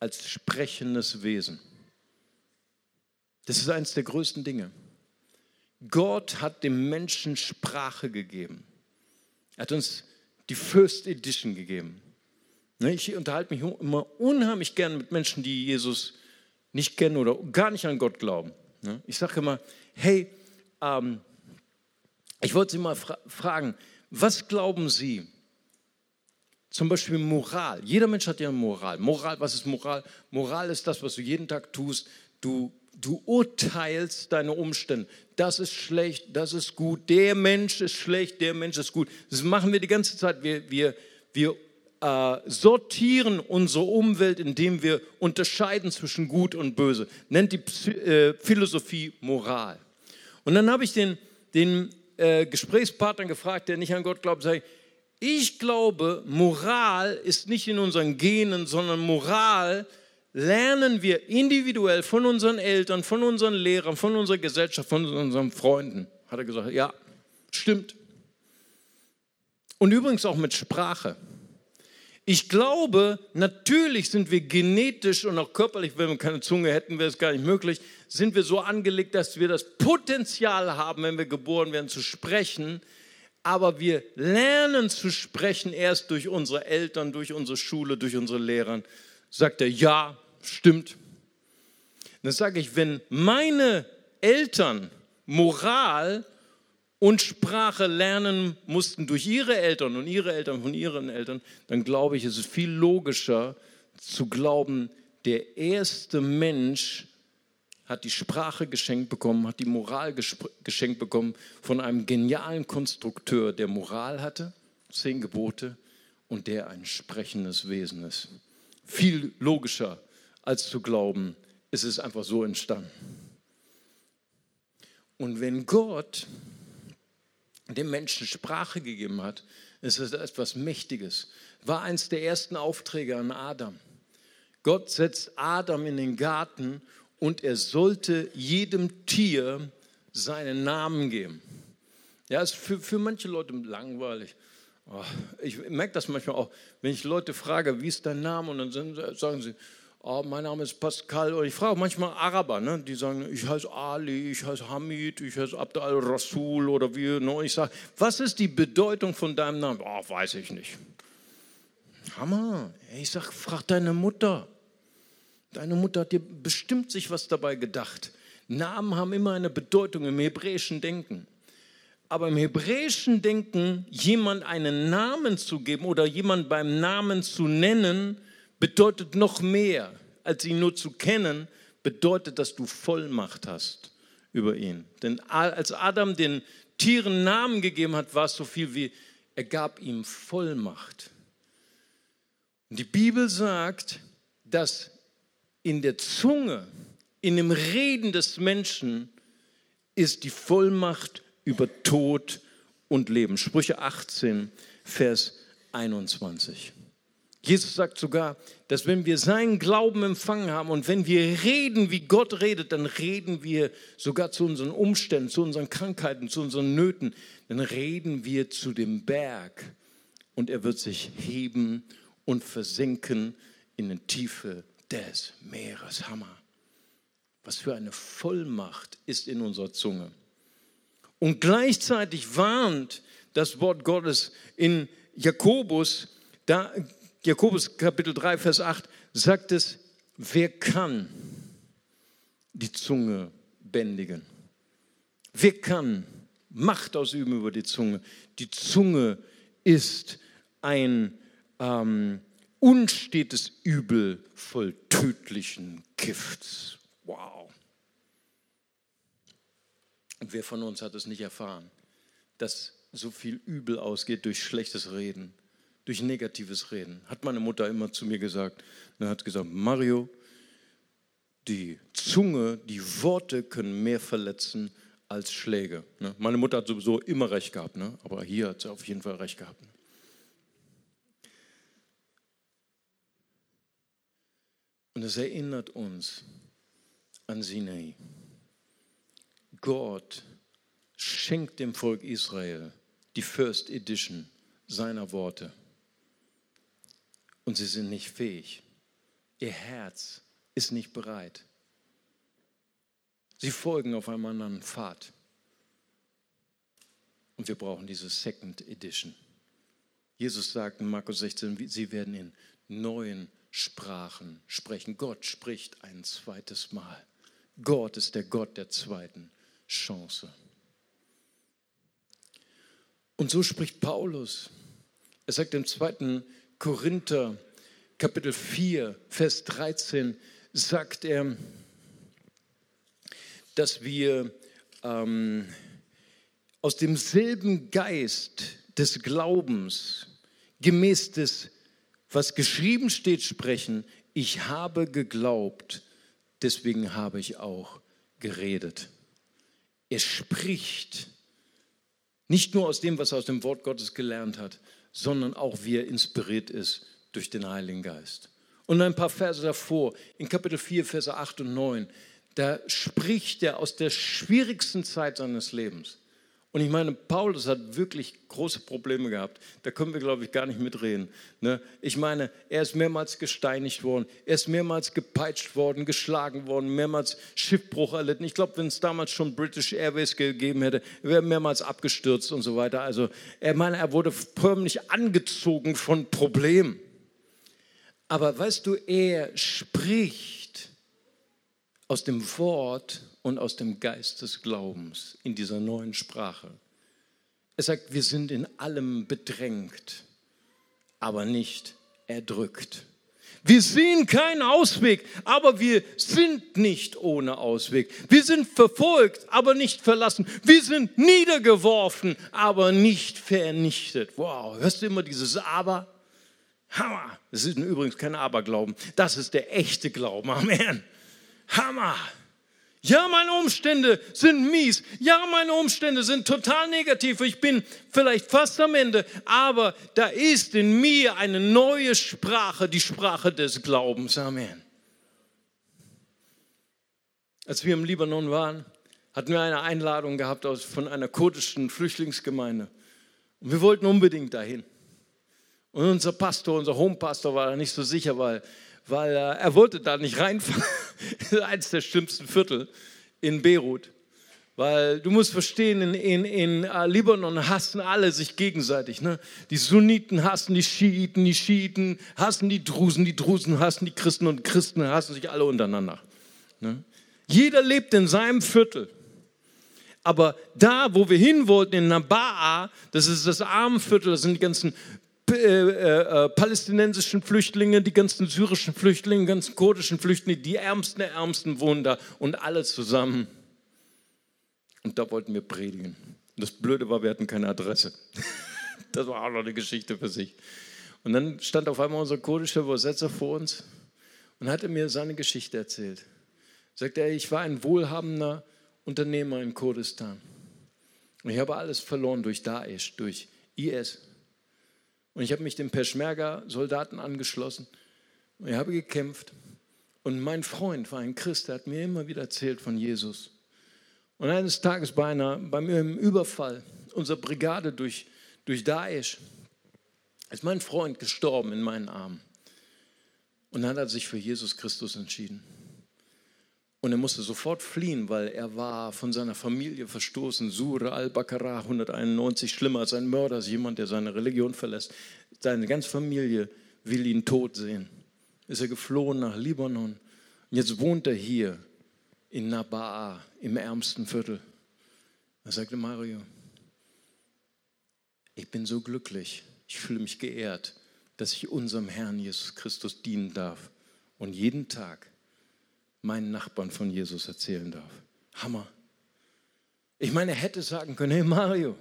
als sprechendes Wesen. Das ist eines der größten Dinge. Gott hat dem Menschen Sprache gegeben. Er hat uns die First Edition gegeben. Ne, ich unterhalte mich immer unheimlich gern mit Menschen, die Jesus nicht kennen oder gar nicht an Gott glauben. Ne, ich sage immer, hey, ähm, ich wollte Sie mal fra fragen, was glauben Sie? Zum Beispiel Moral. Jeder Mensch hat ja Moral. Moral, was ist Moral? Moral ist das, was du jeden Tag tust. Du, du urteilst deine Umstände. Das ist schlecht, das ist gut. Der Mensch ist schlecht, der Mensch ist gut. Das machen wir die ganze Zeit. Wir, wir, wir äh, sortieren unsere Umwelt, indem wir unterscheiden zwischen gut und böse. Nennt die Psy äh, Philosophie Moral. Und dann habe ich den, den äh, Gesprächspartner gefragt, der nicht an Gott glaubt, sage ich, glaube, Moral ist nicht in unseren Genen, sondern Moral lernen wir individuell von unseren Eltern, von unseren Lehrern, von unserer Gesellschaft, von unseren Freunden. Hat er gesagt, ja, stimmt. Und übrigens auch mit Sprache. Ich glaube, natürlich sind wir genetisch und auch körperlich, wenn wir keine Zunge hätten, wäre es gar nicht möglich, sind wir so angelegt, dass wir das Potenzial haben, wenn wir geboren werden, zu sprechen. Aber wir lernen zu sprechen erst durch unsere Eltern, durch unsere Schule, durch unsere Lehrer. Sagt er, ja, stimmt. Dann sage ich, wenn meine Eltern Moral und Sprache lernen mussten durch ihre Eltern und ihre Eltern von ihren Eltern, dann glaube ich, ist es viel logischer zu glauben, der erste Mensch hat die Sprache geschenkt bekommen, hat die Moral geschenkt bekommen von einem genialen Konstrukteur, der Moral hatte, zehn Gebote und der ein sprechendes Wesen ist. Viel logischer als zu glauben, es ist einfach so entstanden. Und wenn Gott dem Menschen Sprache gegeben hat, ist es etwas Mächtiges. War eins der ersten Aufträge an Adam. Gott setzt Adam in den Garten und er sollte jedem Tier seinen Namen geben. Ja, ist für, für manche Leute langweilig. Oh, ich merke das manchmal auch, wenn ich Leute frage, wie ist dein Name? Und dann sagen sie, oh, mein Name ist Pascal. Und ich frage manchmal Araber, ne? die sagen, ich heiße Ali, ich heiße Hamid, ich heiße Abd al-Rasul oder wie. Ne? Ich sage, was ist die Bedeutung von deinem Namen? Oh, weiß ich nicht. Hammer. Ich sage, frag deine Mutter. Deine Mutter hat dir bestimmt sich was dabei gedacht. Namen haben immer eine Bedeutung im hebräischen Denken. Aber im hebräischen Denken, jemand einen Namen zu geben oder jemand beim Namen zu nennen, bedeutet noch mehr, als ihn nur zu kennen, bedeutet, dass du Vollmacht hast über ihn. Denn als Adam den Tieren Namen gegeben hat, war es so viel wie, er gab ihm Vollmacht. Und die Bibel sagt, dass in der Zunge, in dem Reden des Menschen ist die Vollmacht über Tod und Leben. Sprüche 18, Vers 21. Jesus sagt sogar, dass wenn wir seinen Glauben empfangen haben und wenn wir reden, wie Gott redet, dann reden wir sogar zu unseren Umständen, zu unseren Krankheiten, zu unseren Nöten, dann reden wir zu dem Berg und er wird sich heben und versenken in die Tiefe des Meeres. Hammer. Was für eine Vollmacht ist in unserer Zunge. Und gleichzeitig warnt das Wort Gottes in Jakobus, da Jakobus Kapitel 3, Vers 8 sagt es, wer kann die Zunge bändigen? Wer kann Macht ausüben über die Zunge? Die Zunge ist ein ähm, unstetes Übel voll tödlichen Gifts. Wow. Und wer von uns hat es nicht erfahren, dass so viel Übel ausgeht durch schlechtes Reden, durch negatives Reden. Hat meine Mutter immer zu mir gesagt. Er hat gesagt, Mario, die Zunge, die Worte können mehr verletzen als Schläge. Ne? Meine Mutter hat sowieso immer recht gehabt, ne? aber hier hat sie auf jeden Fall recht gehabt. Und es erinnert uns an Sinai. Gott schenkt dem Volk Israel die First Edition seiner Worte. Und sie sind nicht fähig. Ihr Herz ist nicht bereit. Sie folgen auf einem anderen Pfad. Und wir brauchen diese Second Edition. Jesus sagt in Markus 16, sie werden in neuen Sprachen sprechen. Gott spricht ein zweites Mal. Gott ist der Gott der zweiten Chance. Und so spricht Paulus. Er sagt im zweiten Korinther, Kapitel 4, Vers 13, sagt er, dass wir ähm, aus demselben Geist des Glaubens, gemäß des, was geschrieben steht, sprechen, ich habe geglaubt, deswegen habe ich auch geredet. Er spricht nicht nur aus dem, was er aus dem Wort Gottes gelernt hat, sondern auch wie er inspiriert ist durch den Heiligen Geist. Und ein paar Verse davor, in Kapitel 4, Verse 8 und 9, da spricht er aus der schwierigsten Zeit seines Lebens. Und ich meine, Paulus hat wirklich große Probleme gehabt. Da können wir, glaube ich, gar nicht mitreden. Ne? Ich meine, er ist mehrmals gesteinigt worden, er ist mehrmals gepeitscht worden, geschlagen worden, mehrmals Schiffbruch erlitten. Ich glaube, wenn es damals schon British Airways gegeben hätte, wäre mehrmals abgestürzt und so weiter. Also, er meine, er wurde förmlich angezogen von Problemen. Aber weißt du, er spricht aus dem Wort und aus dem Geist des Glaubens in dieser neuen Sprache. Er sagt, wir sind in allem bedrängt, aber nicht erdrückt. Wir sehen keinen Ausweg, aber wir sind nicht ohne Ausweg. Wir sind verfolgt, aber nicht verlassen. Wir sind niedergeworfen, aber nicht vernichtet. Wow, hörst du immer dieses Aber? Hammer. Das ist übrigens kein Aberglauben. Das ist der echte Glauben. Amen. Hammer. Ja, meine Umstände sind mies. Ja, meine Umstände sind total negativ. Ich bin vielleicht fast am Ende. Aber da ist in mir eine neue Sprache, die Sprache des Glaubens. Amen. Als wir im Libanon waren, hatten wir eine Einladung gehabt von einer kurdischen Flüchtlingsgemeinde. Und wir wollten unbedingt dahin. Und unser Pastor, unser Homepastor war da nicht so sicher, weil weil er, er wollte da nicht reinfahren. Eins der schlimmsten Viertel in Beirut. Weil du musst verstehen, in, in, in uh, Libanon hassen alle sich gegenseitig. Ne? Die Sunniten hassen die Schiiten, die Schiiten hassen die Drusen, die Drusen hassen die Christen und Christen hassen sich alle untereinander. Ne? Jeder lebt in seinem Viertel. Aber da, wo wir hin wollten, in Nabaa, das ist das Armenviertel, das sind die ganzen äh, äh, palästinensischen Flüchtlinge, die ganzen syrischen Flüchtlinge, ganzen kurdischen Flüchtlinge, die Ärmsten der Ärmsten wohnen da und alle zusammen. Und da wollten wir predigen. Das Blöde war, wir hatten keine Adresse. Das war auch noch eine Geschichte für sich. Und dann stand auf einmal unser kurdischer Übersetzer vor uns und hatte mir seine Geschichte erzählt. Sagte er, ich war ein wohlhabender Unternehmer in Kurdistan. Und ich habe alles verloren durch Daesh, durch IS. Und ich habe mich den Peschmerga-Soldaten angeschlossen. Und ich habe gekämpft. Und mein Freund war ein Christ, der hat mir immer wieder erzählt von Jesus. Und eines Tages bei, einer, bei einem Überfall unserer Brigade durch, durch Daesh ist mein Freund gestorben in meinen Armen. Und dann hat er sich für Jesus Christus entschieden. Und er musste sofort fliehen, weil er war von seiner Familie verstoßen. Sura al-Baqarah 191, schlimmer als ein Mörder, ist jemand, der seine Religion verlässt. Seine ganze Familie will ihn tot sehen. Ist er geflohen nach Libanon. Und jetzt wohnt er hier in Nabaa, im ärmsten Viertel. Er sagte Mario, ich bin so glücklich, ich fühle mich geehrt, dass ich unserem Herrn Jesus Christus dienen darf. Und jeden Tag meinen Nachbarn von Jesus erzählen darf. Hammer. Ich meine, er hätte sagen können, hey Mario,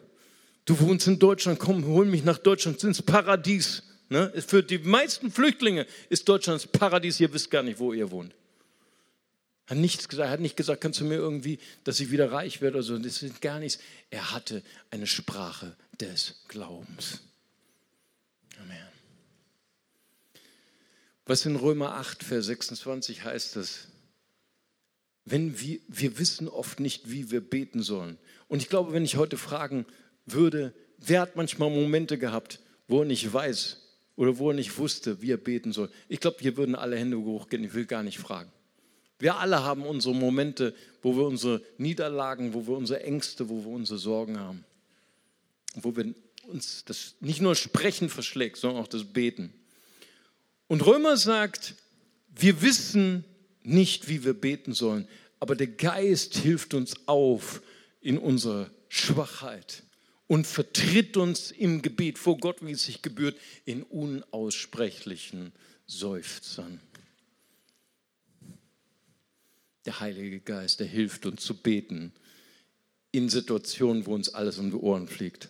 du wohnst in Deutschland, komm, hol mich nach Deutschland ins Paradies. Ne? Für die meisten Flüchtlinge ist Deutschland das Paradies, ihr wisst gar nicht, wo ihr wohnt. Er hat nichts gesagt, hat nicht gesagt, kannst du mir irgendwie, dass ich wieder reich werde oder so. Das ist gar nichts. Er hatte eine Sprache des Glaubens. Amen. Was in Römer 8, Vers 26 heißt es? Wenn wir, wir wissen oft nicht, wie wir beten sollen. Und ich glaube, wenn ich heute fragen würde, wer hat manchmal Momente gehabt, wo er nicht weiß oder wo er nicht wusste, wie er beten soll. Ich glaube, hier würden alle Hände hochgehen. Ich will gar nicht fragen. Wir alle haben unsere Momente, wo wir unsere Niederlagen, wo wir unsere Ängste, wo wir unsere Sorgen haben. Wo wir uns das nicht nur Sprechen verschlägt, sondern auch das Beten. Und Römer sagt, wir wissen nicht, wie wir beten sollen, aber der Geist hilft uns auf in unserer Schwachheit und vertritt uns im Gebet vor Gott, wie es sich gebührt, in unaussprechlichen Seufzern. Der Heilige Geist, der hilft uns zu beten in Situationen, wo uns alles um die Ohren fliegt.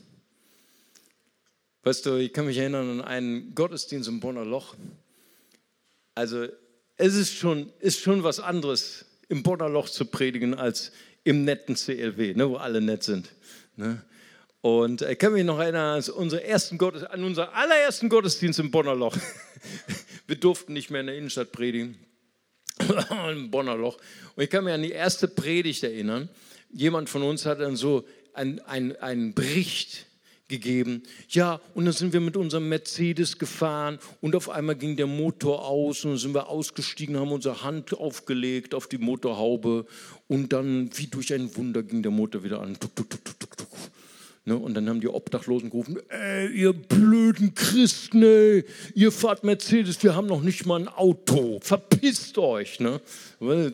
Weißt du, ich kann mich erinnern an einen Gottesdienst im Bonner Loch. Also es ist schon, ist schon was anderes, im Bonner Loch zu predigen, als im netten CLW, ne, wo alle nett sind. Ne? Und ich kann mich noch erinnern an, Gottes, an unseren allerersten Gottesdienst im Bonner Loch. Wir durften nicht mehr in der Innenstadt predigen, im Bonner Loch. Und ich kann mich an die erste Predigt erinnern. Jemand von uns hat dann so einen ein Bericht gegeben. Ja, und dann sind wir mit unserem Mercedes gefahren und auf einmal ging der Motor aus und dann sind wir ausgestiegen, haben unsere Hand aufgelegt auf die Motorhaube und dann wie durch ein Wunder ging der Motor wieder an. Tuk, tuk, tuk, ne? Und dann haben die Obdachlosen gerufen, ey, ihr blöden Christen, ey, ihr fahrt Mercedes, wir haben noch nicht mal ein Auto, verpisst euch. Ne?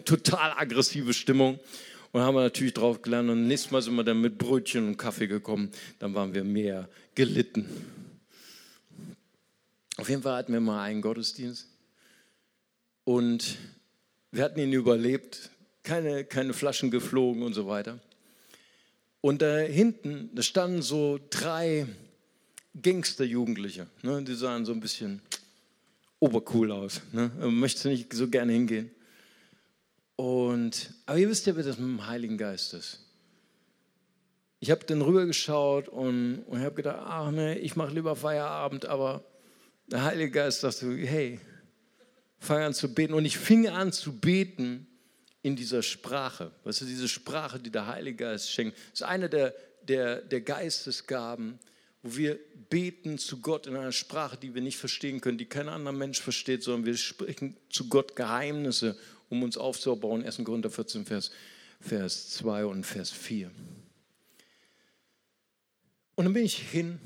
Total aggressive Stimmung. Und haben wir natürlich drauf gelernt. Und nächstes Mal sind wir dann mit Brötchen und Kaffee gekommen. Dann waren wir mehr gelitten. Auf jeden Fall hatten wir mal einen Gottesdienst. Und wir hatten ihn überlebt. Keine, keine Flaschen geflogen und so weiter. Und da hinten, da standen so drei Gangsterjugendliche. Ne? Die sahen so ein bisschen obercool aus. Ne? Möchtest du nicht so gerne hingehen? Und, aber ihr wisst ja, wie das mit dem Heiligen Geist ist. Ich habe dann rübergeschaut und, und habe gedacht, ach nee, ich mache lieber Feierabend, aber der Heilige Geist sagte, hey, fang an zu beten. Und ich fing an zu beten in dieser Sprache. Weißt du, diese Sprache, die der Heilige Geist schenkt, ist eine der, der, der Geistesgaben, wo wir beten zu Gott in einer Sprache, die wir nicht verstehen können, die kein anderer Mensch versteht, sondern wir sprechen zu Gott Geheimnisse um uns aufzubauen. 1. Korinther 14, Vers, Vers 2 und Vers 4. Und dann bin ich hin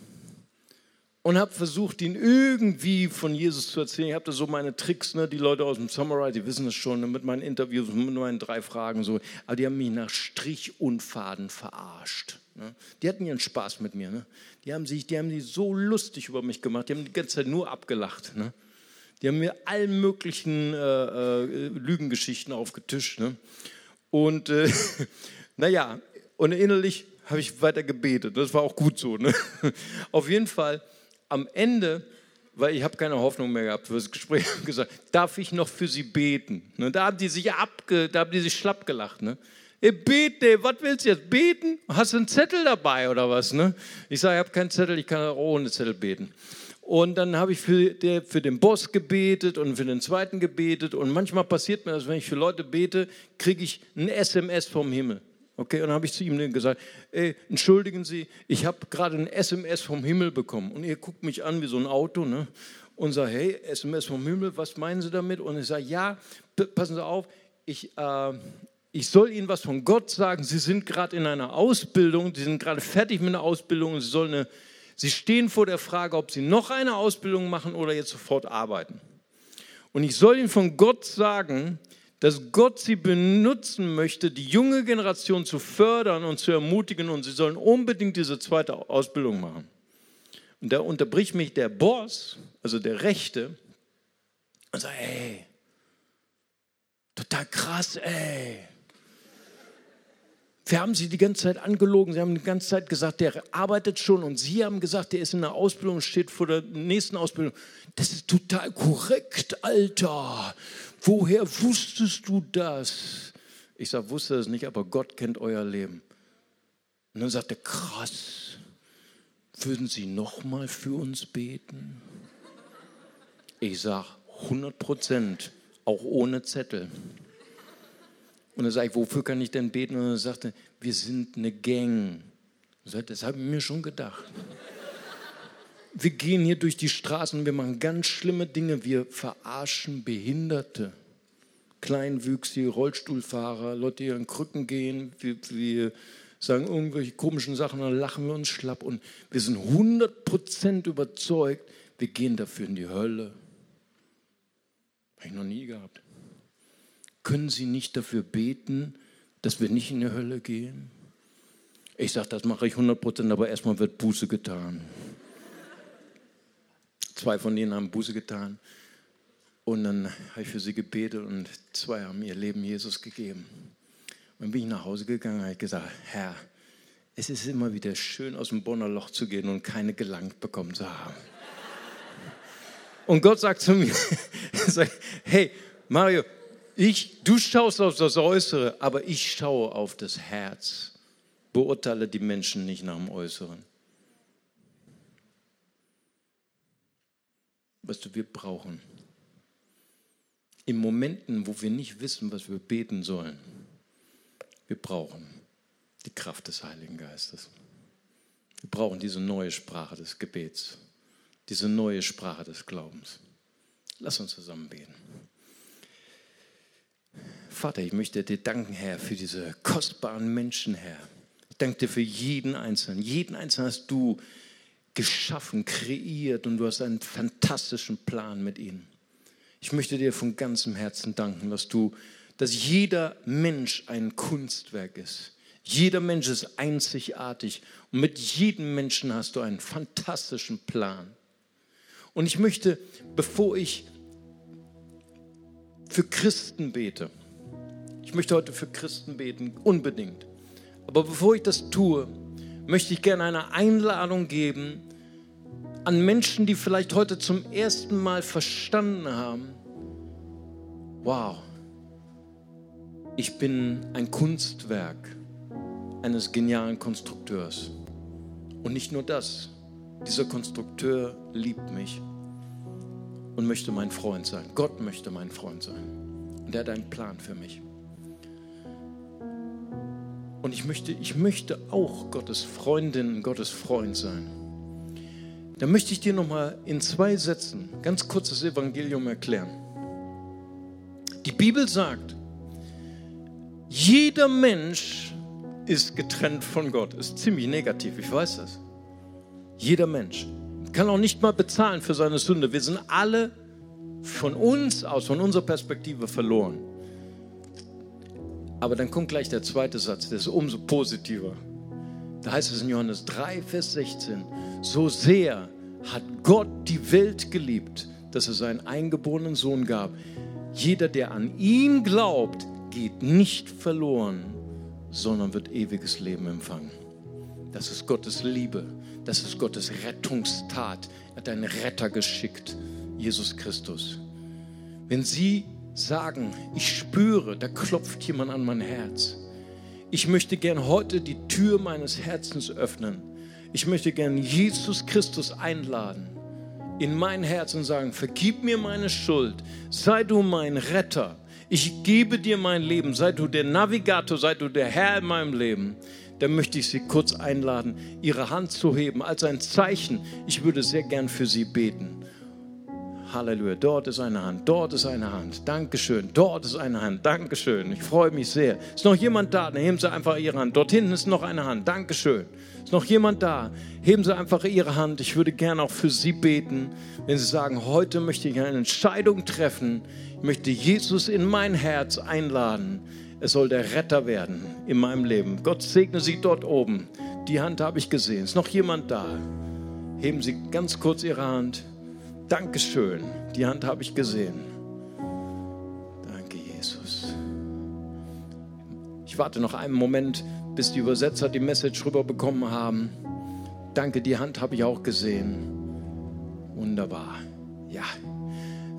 und habe versucht, ihn irgendwie von Jesus zu erzählen. Ich habe da so meine Tricks, ne? die Leute aus dem Summarize, die wissen es schon, ne? mit meinen Interviews, mit meinen drei Fragen so. Aber die haben mich nach Strich und Faden verarscht. Ne? Die hatten ihren Spaß mit mir. Ne? Die haben sich, die haben sich so lustig über mich gemacht. Die haben die ganze Zeit nur abgelacht. Ne? Die haben mir allen möglichen äh, äh, Lügengeschichten aufgetischt. Ne? Und äh, naja, und innerlich habe ich weiter gebetet. Das war auch gut so. Ne? Auf jeden Fall am Ende, weil ich habe keine Hoffnung mehr gehabt für das Gespräch, gesagt, darf ich noch für sie beten? Ne? Da haben die sich abge, da haben die sich schlapp gelacht. Ne? Ey, bete, was willst du jetzt beten? Hast du einen Zettel dabei oder was? Ne? Ich sage, ich habe keinen Zettel, ich kann auch ohne Zettel beten. Und dann habe ich für, der, für den Boss gebetet und für den zweiten gebetet. Und manchmal passiert mir das, wenn ich für Leute bete, kriege ich ein SMS vom Himmel. Okay, und dann habe ich zu ihm gesagt, ey, entschuldigen Sie, ich habe gerade ein SMS vom Himmel bekommen. Und ihr guckt mich an wie so ein Auto ne? und sagt, hey, SMS vom Himmel, was meinen Sie damit? Und ich sage, ja, passen Sie auf, ich, äh, ich soll Ihnen was von Gott sagen. Sie sind gerade in einer Ausbildung, Sie sind gerade fertig mit einer Ausbildung und Sie sollen eine Sie stehen vor der Frage, ob sie noch eine Ausbildung machen oder jetzt sofort arbeiten. Und ich soll Ihnen von Gott sagen, dass Gott sie benutzen möchte, die junge Generation zu fördern und zu ermutigen und sie sollen unbedingt diese zweite Ausbildung machen. Und da unterbricht mich der Boss, also der Rechte, und sagt, ey, total krass, ey. Wir haben sie die ganze Zeit angelogen. Sie haben die ganze Zeit gesagt, der arbeitet schon. Und Sie haben gesagt, der ist in der Ausbildung steht vor der nächsten Ausbildung. Das ist total korrekt, Alter. Woher wusstest du das? Ich sage, wusste das nicht, aber Gott kennt euer Leben. Und dann sagt er, krass, würden Sie nochmal für uns beten? Ich sage, 100 Prozent, auch ohne Zettel. Und dann sage ich, wofür kann ich denn beten? Und er sagte, wir sind eine Gang. Das habe ich mir schon gedacht. Wir gehen hier durch die Straßen, wir machen ganz schlimme Dinge. Wir verarschen Behinderte, Kleinwüchsige, Rollstuhlfahrer, Leute, die an Krücken gehen. Wir, wir sagen irgendwelche komischen Sachen, dann lachen wir uns schlapp. Und wir sind 100% überzeugt, wir gehen dafür in die Hölle. Habe ich noch nie gehabt. Können Sie nicht dafür beten, dass wir nicht in die Hölle gehen? Ich sage, das mache ich 100% aber erstmal wird Buße getan. Zwei von denen haben Buße getan. Und dann habe ich für sie gebetet und zwei haben ihr Leben Jesus gegeben. Und dann bin ich nach Hause gegangen und habe gesagt, Herr, es ist immer wieder schön, aus dem Bonner Loch zu gehen und keine gelangt bekommen zu haben. Und Gott sagt zu mir, hey, Mario, ich, du schaust auf das Äußere, aber ich schaue auf das Herz. Beurteile die Menschen nicht nach dem Äußeren. Weißt du, wir brauchen in Momenten, wo wir nicht wissen, was wir beten sollen, wir brauchen die Kraft des Heiligen Geistes. Wir brauchen diese neue Sprache des Gebets, diese neue Sprache des Glaubens. Lass uns zusammen beten. Vater, ich möchte dir danken, Herr, für diese kostbaren Menschen, Herr. Ich danke dir für jeden Einzelnen. Jeden Einzelnen hast du geschaffen, kreiert und du hast einen fantastischen Plan mit ihnen. Ich möchte dir von ganzem Herzen danken, dass du, dass jeder Mensch ein Kunstwerk ist. Jeder Mensch ist einzigartig und mit jedem Menschen hast du einen fantastischen Plan. Und ich möchte, bevor ich für Christen bete, ich möchte heute für Christen beten, unbedingt. Aber bevor ich das tue, möchte ich gerne eine Einladung geben an Menschen, die vielleicht heute zum ersten Mal verstanden haben, wow, ich bin ein Kunstwerk eines genialen Konstrukteurs. Und nicht nur das, dieser Konstrukteur liebt mich und möchte mein Freund sein. Gott möchte mein Freund sein. Und er hat einen Plan für mich. Und ich möchte, ich möchte auch Gottes Freundin, Gottes Freund sein. Da möchte ich dir nochmal in zwei Sätzen ganz kurz das Evangelium erklären. Die Bibel sagt, jeder Mensch ist getrennt von Gott. Ist ziemlich negativ, ich weiß das. Jeder Mensch kann auch nicht mal bezahlen für seine Sünde. Wir sind alle von uns aus, von unserer Perspektive verloren. Aber dann kommt gleich der zweite Satz, der ist umso positiver. Da heißt es in Johannes 3, Vers 16, so sehr hat Gott die Welt geliebt, dass er seinen eingeborenen Sohn gab. Jeder, der an ihn glaubt, geht nicht verloren, sondern wird ewiges Leben empfangen. Das ist Gottes Liebe, das ist Gottes Rettungstat. Er hat einen Retter geschickt, Jesus Christus. Wenn Sie sagen, ich spüre, da klopft jemand an mein Herz. Ich möchte gern heute die Tür meines Herzens öffnen. Ich möchte gern Jesus Christus einladen in mein Herz und sagen, vergib mir meine Schuld, sei du mein Retter. Ich gebe dir mein Leben, sei du der Navigator, sei du der Herr in meinem Leben. Dann möchte ich Sie kurz einladen, Ihre Hand zu heben als ein Zeichen. Ich würde sehr gern für Sie beten. Halleluja. Dort ist eine Hand, dort ist eine Hand. Dankeschön. Dort ist eine Hand. Dankeschön. Ich freue mich sehr. Ist noch jemand da? Dann heben Sie einfach Ihre Hand. Dort hinten ist noch eine Hand. Dankeschön. Ist noch jemand da? Heben Sie einfach Ihre Hand. Ich würde gerne auch für Sie beten, wenn Sie sagen, heute möchte ich eine Entscheidung treffen. Ich möchte Jesus in mein Herz einladen. Es soll der Retter werden in meinem Leben. Gott segne Sie dort oben. Die Hand habe ich gesehen. Ist noch jemand da? Heben Sie ganz kurz Ihre Hand. Dankeschön. Die Hand habe ich gesehen. Danke, Jesus. Ich warte noch einen Moment, bis die Übersetzer die Message rüberbekommen haben. Danke, die Hand habe ich auch gesehen. Wunderbar. Ja.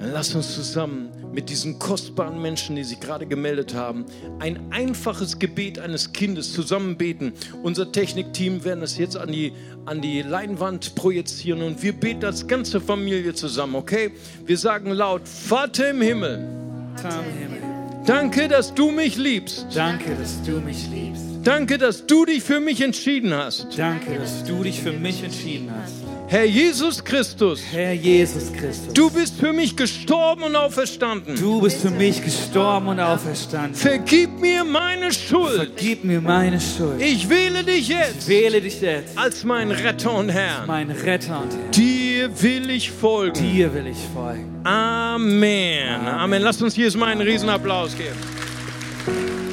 Dann lass uns zusammen mit diesen kostbaren Menschen, die sich gerade gemeldet haben, ein einfaches Gebet eines Kindes zusammen beten. Unser Technikteam werden es jetzt an die, an die Leinwand projizieren und wir beten als ganze Familie zusammen, okay? Wir sagen laut, Vater im Himmel. Vater im Himmel Danke, dass du mich liebst. Danke, dass du mich liebst. Danke, dass du dich für mich entschieden hast. Danke, dass du dich für mich entschieden hast. Herr Jesus Christus, Herr Jesus Christus, du bist für mich gestorben und auferstanden. du bist für mich gestorben und auferstanden. Vergib mir meine Schuld. Vergib mir meine Schuld. Ich wähle dich jetzt Wähle dich jetzt, als mein Retter und Herr. mein Retter und Herr. Dir will ich folgen. Dir will ich folgen. Amen. Amen. Lass uns Jesus mal einen Riesenapplaus geben.